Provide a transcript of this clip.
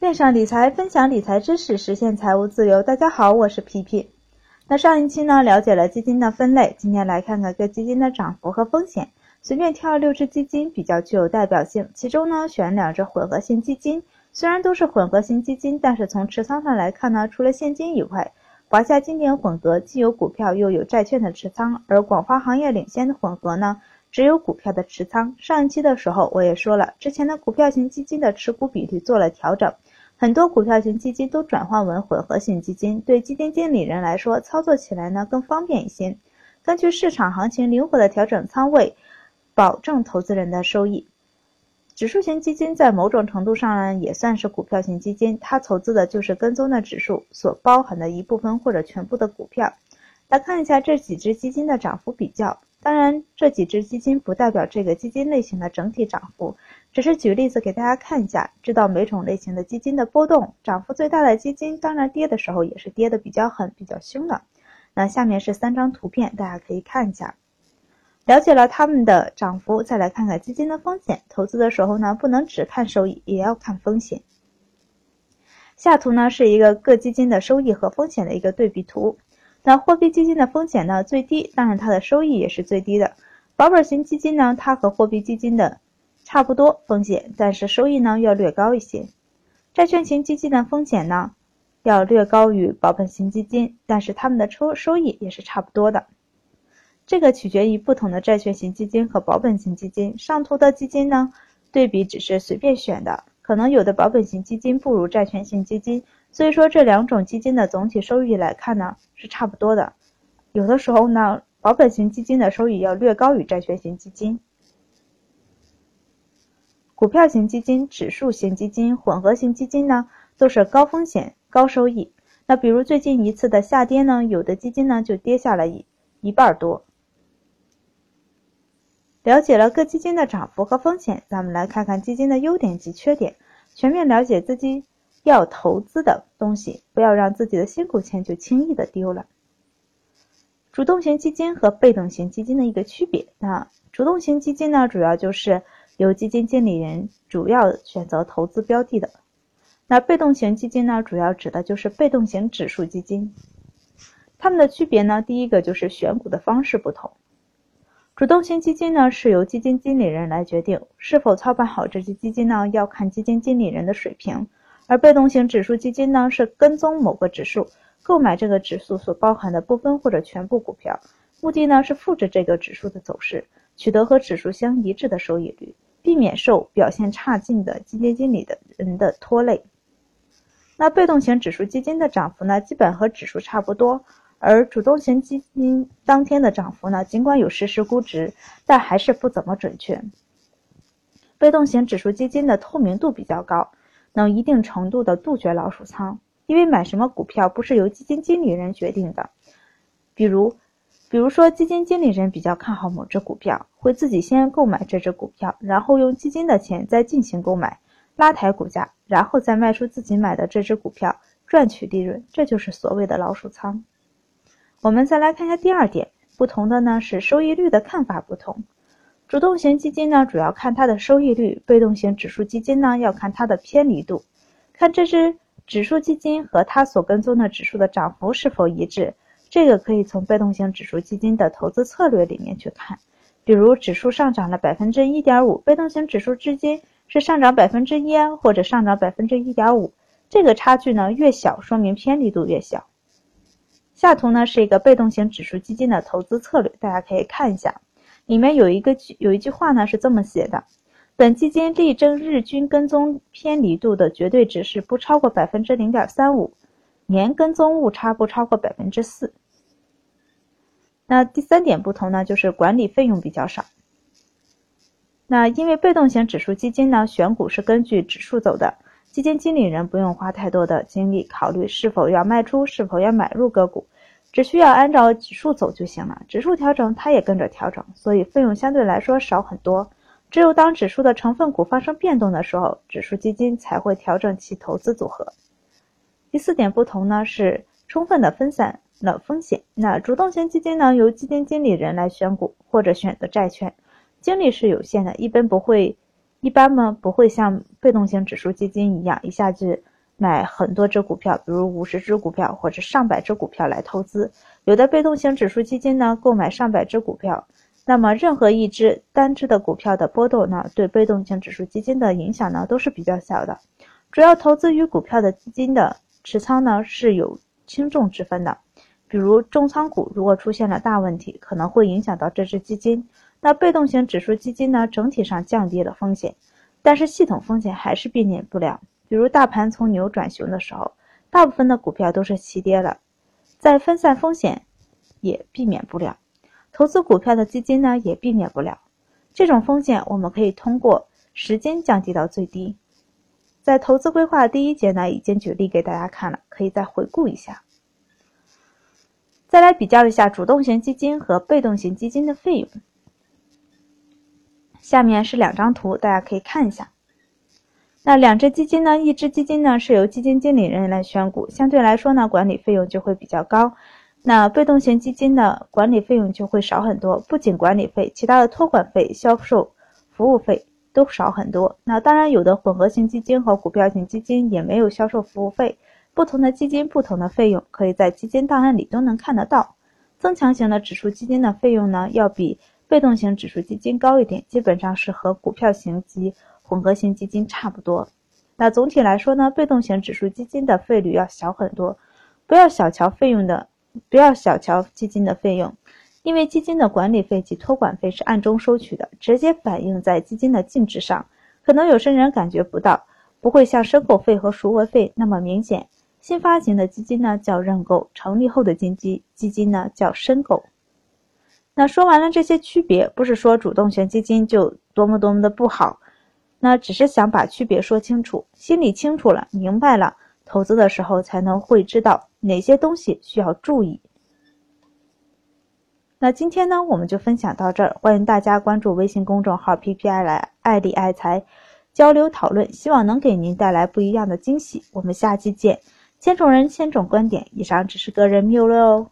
线上理财，分享理财知识，实现财务自由。大家好，我是皮皮。那上一期呢，了解了基金的分类，今天来看看各基金的涨幅和风险。随便挑六只基金比较具有代表性，其中呢选两只混合型基金。虽然都是混合型基金，但是从持仓上来看呢，除了现金以外，华夏经典混合既有股票又有债券的持仓，而广发行业领先的混合呢，只有股票的持仓。上一期的时候我也说了，之前的股票型基金的持股比例做了调整，很多股票型基金都转换为混合型基金，对基金经理人来说操作起来呢更方便一些，根据市场行情灵活的调整仓位，保证投资人的收益。指数型基金在某种程度上呢，也算是股票型基金，它投资的就是跟踪的指数所包含的一部分或者全部的股票。来看一下这几只基金的涨幅比较，当然这几只基金不代表这个基金类型的整体涨幅，只是举例子给大家看一下，知道每种类型的基金的波动。涨幅最大的基金，当然跌的时候也是跌的比较狠、比较凶的。那下面是三张图片，大家可以看一下。了解了它们的涨幅，再来看看基金的风险。投资的时候呢，不能只看收益，也要看风险。下图呢是一个各基金的收益和风险的一个对比图。那货币基金的风险呢最低，当然它的收益也是最低的。保本型基金呢，它和货币基金的差不多风险，但是收益呢要略高一些。债券型基金的风险呢要略高于保本型基金，但是它们的收收益也是差不多的。这个取决于不同的债券型基金和保本型基金。上图的基金呢，对比只是随便选的，可能有的保本型基金不如债券型基金，所以说这两种基金的总体收益来看呢是差不多的。有的时候呢，保本型基金的收益要略高于债券型基金。股票型基金、指数型基金、混合型基金呢，都是高风险高收益。那比如最近一次的下跌呢，有的基金呢就跌下了一一半多。了解了各基金的涨幅和风险，咱们来看看基金的优点及缺点，全面了解自己要投资的东西，不要让自己的辛苦钱就轻易的丢了。主动型基金和被动型基金的一个区别，那主动型基金呢，主要就是由基金经理人主要选择投资标的的，那被动型基金呢，主要指的就是被动型指数基金。它们的区别呢，第一个就是选股的方式不同。主动型基金呢，是由基金经理人来决定是否操办好这只基金呢，要看基金经理人的水平；而被动型指数基金呢，是跟踪某个指数，购买这个指数所包含的部分或者全部股票，目的呢是复制这个指数的走势，取得和指数相一致的收益率，避免受表现差劲的基金经理的人的拖累。那被动型指数基金的涨幅呢，基本和指数差不多。而主动型基金当天的涨幅呢，尽管有实时估值，但还是不怎么准确。被动型指数基金的透明度比较高，能一定程度的杜绝老鼠仓，因为买什么股票不是由基金经理人决定的。比如，比如说基金经理人比较看好某只股票，会自己先购买这只股票，然后用基金的钱再进行购买，拉抬股价，然后再卖出自己买的这只股票，赚取利润，这就是所谓的老鼠仓。我们再来看一下第二点，不同的呢是收益率的看法不同。主动型基金呢主要看它的收益率，被动型指数基金呢要看它的偏离度，看这只指数基金和它所跟踪的指数的涨幅是否一致。这个可以从被动型指数基金的投资策略里面去看，比如指数上涨了百分之一点五，被动型指数基金是上涨百分之一或者上涨百分之一点五，这个差距呢越小，说明偏离度越小。下图呢是一个被动型指数基金的投资策略，大家可以看一下，里面有一个有一句话呢是这么写的：本基金力争日均跟踪偏离度的绝对值是不超过百分之零点三五，年跟踪误差不超过百分之四。那第三点不同呢，就是管理费用比较少。那因为被动型指数基金呢，选股是根据指数走的。基金经理人不用花太多的精力考虑是否要卖出、是否要买入个股，只需要按照指数走就行了。指数调整，它也跟着调整，所以费用相对来说少很多。只有当指数的成分股发生变动的时候，指数基金才会调整其投资组合。第四点不同呢，是充分的分散了风险。那主动型基金呢，由基金经理人来选股或者选择债券，精力是有限的，一般不会。一般呢不会像被动型指数基金一样一下子买很多只股票，比如五十只股票或者上百只股票来投资。有的被动型指数基金呢，购买上百只股票，那么任何一只单只的股票的波动呢，对被动型指数基金的影响呢，都是比较小的。主要投资于股票的基金的持仓呢，是有轻重之分的。比如重仓股如果出现了大问题，可能会影响到这只基金。那被动型指数基金呢，整体上降低了风险，但是系统风险还是避免不了。比如大盘从牛转熊的时候，大部分的股票都是齐跌了，在分散风险也避免不了。投资股票的基金呢也避免不了这种风险，我们可以通过时间降低到最低。在投资规划的第一节呢已经举例给大家看了，可以再回顾一下。再来比较一下主动型基金和被动型基金的费用。下面是两张图，大家可以看一下。那两只基金呢？一只基金呢是由基金经理人来选股，相对来说呢管理费用就会比较高。那被动型基金的管理费用就会少很多，不仅管理费，其他的托管费、销售服务费都少很多。那当然，有的混合型基金和股票型基金也没有销售服务费。不同的基金不同的费用，可以在基金档案里都能看得到。增强型的指数基金的费用呢，要比被动型指数基金高一点，基本上是和股票型及混合型基金差不多。那总体来说呢，被动型指数基金的费率要小很多。不要小瞧费用的，不要小瞧基金的费用，因为基金的管理费及托管费是暗中收取的，直接反映在基金的净值上。可能有些人感觉不到，不会像申购费和赎回费那么明显。新发行的基金呢叫认购，成立后的基金基金呢叫申购。那说完了这些区别，不是说主动权基金就多么多么的不好。那只是想把区别说清楚，心里清楚了，明白了，投资的时候才能会知道哪些东西需要注意。那今天呢，我们就分享到这儿，欢迎大家关注微信公众号 “PPI 来爱理爱财”，交流讨论，希望能给您带来不一样的惊喜。我们下期见，千种人千种观点，以上只是个人谬论哦。